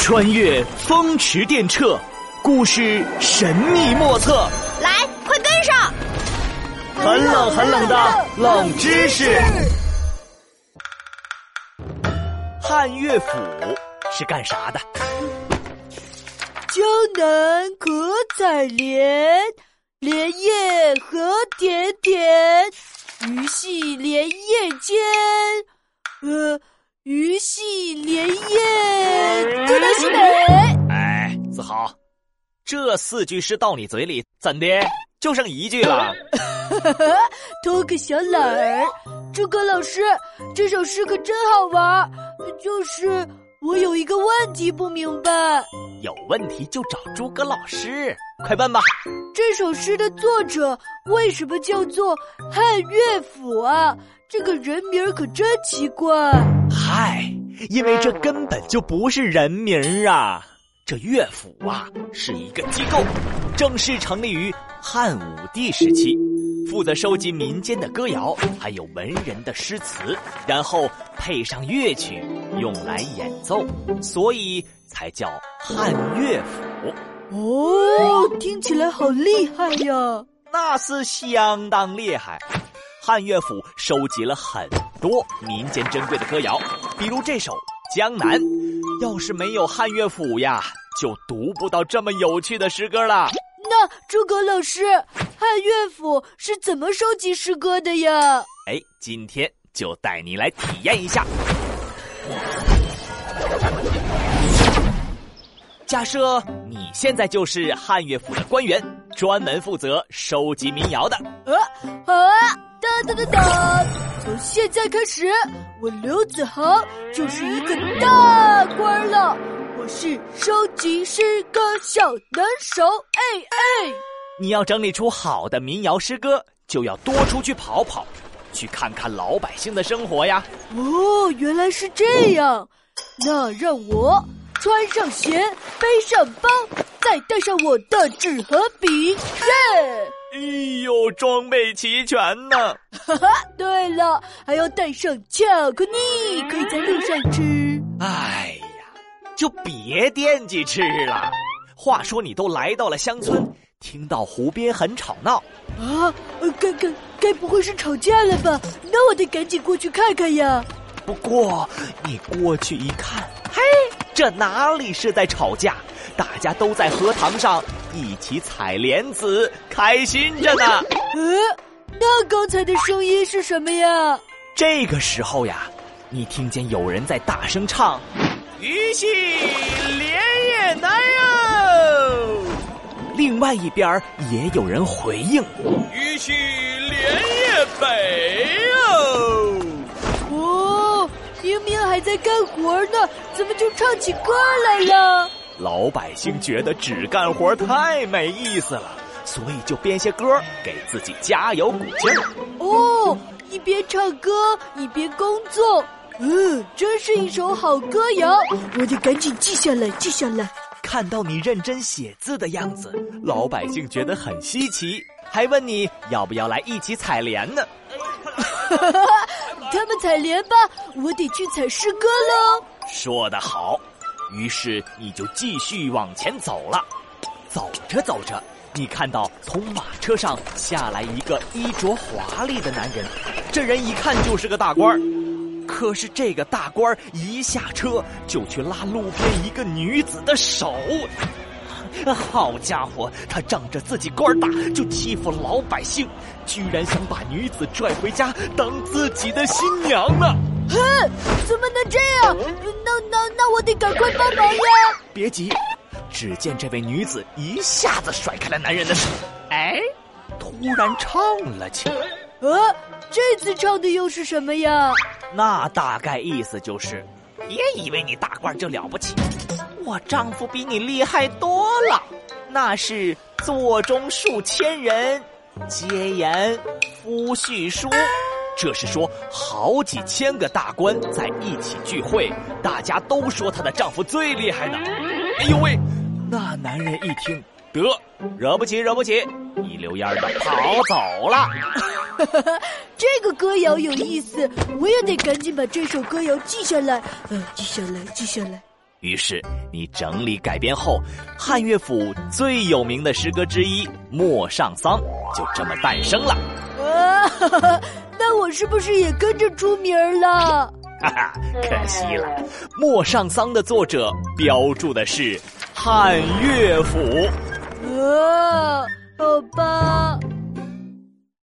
穿越风驰电掣，故事神秘莫测。来，快跟上！很冷很冷的冷知识。汉乐府是干啥的？江南可采莲，莲叶何田田，鱼戏莲叶间。呃，鱼戏莲叶，这四句诗到你嘴里，怎的就剩一句了？偷个小懒儿，诸葛老师，这首诗可真好玩。就是我有一个问题不明白。有问题就找诸葛老师，快问吧。这首诗的作者为什么叫做汉乐府啊？这个人名可真奇怪。嗨，因为这根本就不是人名啊！这乐府啊是一个机构，正式成立于汉武帝时期，负责收集民间的歌谣，还有文人的诗词，然后配上乐曲用来演奏，所以才叫汉乐府。哦，听起来好厉害呀！那是相当厉害。汉乐府收集了很多民间珍贵的歌谣，比如这首《江南》。要是没有汉乐府呀，就读不到这么有趣的诗歌了。那诸葛老师，汉乐府是怎么收集诗歌的呀？哎，今天就带你来体验一下。假设你现在就是汉乐府的官员，专门负责收集民谣的。呃，好啊，哒哒哒哒！从现在开始，我刘子豪就是一个大官了。我是收集诗歌小能手，哎哎！你要整理出好的民谣诗歌，就要多出去跑跑，去看看老百姓的生活呀。哦，原来是这样。那让我。穿上鞋，背上包，再带上我的纸和笔，耶！装备齐全呢！哈哈，对了，还要带上巧克力，可以在路上吃。哎呀，就别惦记吃了。话说，你都来到了乡村，听到湖边很吵闹，啊，该该该不会是吵架了吧？那我得赶紧过去看看呀。不过，你过去一看，嘿。这哪里是在吵架？大家都在荷塘上一起采莲子，开心着呢。呃，那刚才的声音是什么呀？这个时候呀，你听见有人在大声唱：“鱼戏莲叶南哟。”另外一边也有人回应：“鱼戏莲叶北哟。”明明还在干活呢，怎么就唱起歌来了？老百姓觉得只干活太没意思了，所以就编些歌给自己加油鼓劲儿。哦，一边唱歌一边工作，嗯，真是一首好歌谣，我得赶紧记下来，记下来。看到你认真写字的样子，老百姓觉得很稀奇，还问你要不要来一起采莲呢。他们采莲吧，我得去采诗歌喽。说得好，于是你就继续往前走了。走着走着，你看到从马车上下来一个衣着华丽的男人，这人一看就是个大官可是这个大官一下车就去拉路边一个女子的手。好家伙，他仗着自己官大就欺负老百姓，居然想把女子拽回家当自己的新娘呢！哼，怎么能这样？那那那我得赶快帮忙呀！别急，只见这位女子一下子甩开了男人的手，哎，突然唱了起来。呃，这次唱的又是什么呀？那大概意思就是，别以为你大官就了不起。我丈夫比你厉害多了，那是座中数千人，皆言夫婿书。这是说好几千个大官在一起聚会，大家都说她的丈夫最厉害呢。哎呦喂，那男人一听，得惹不起惹不起，一溜烟的跑走了。这个歌谣有意思，我也得赶紧把这首歌谣记下来。呃，记下来，记下来。于是你整理改编后，汉乐府最有名的诗歌之一《陌上桑》就这么诞生了。啊，那我是不是也跟着出名了？哈哈，可惜了，《陌上桑》的作者标注的是汉乐府。呃，好吧。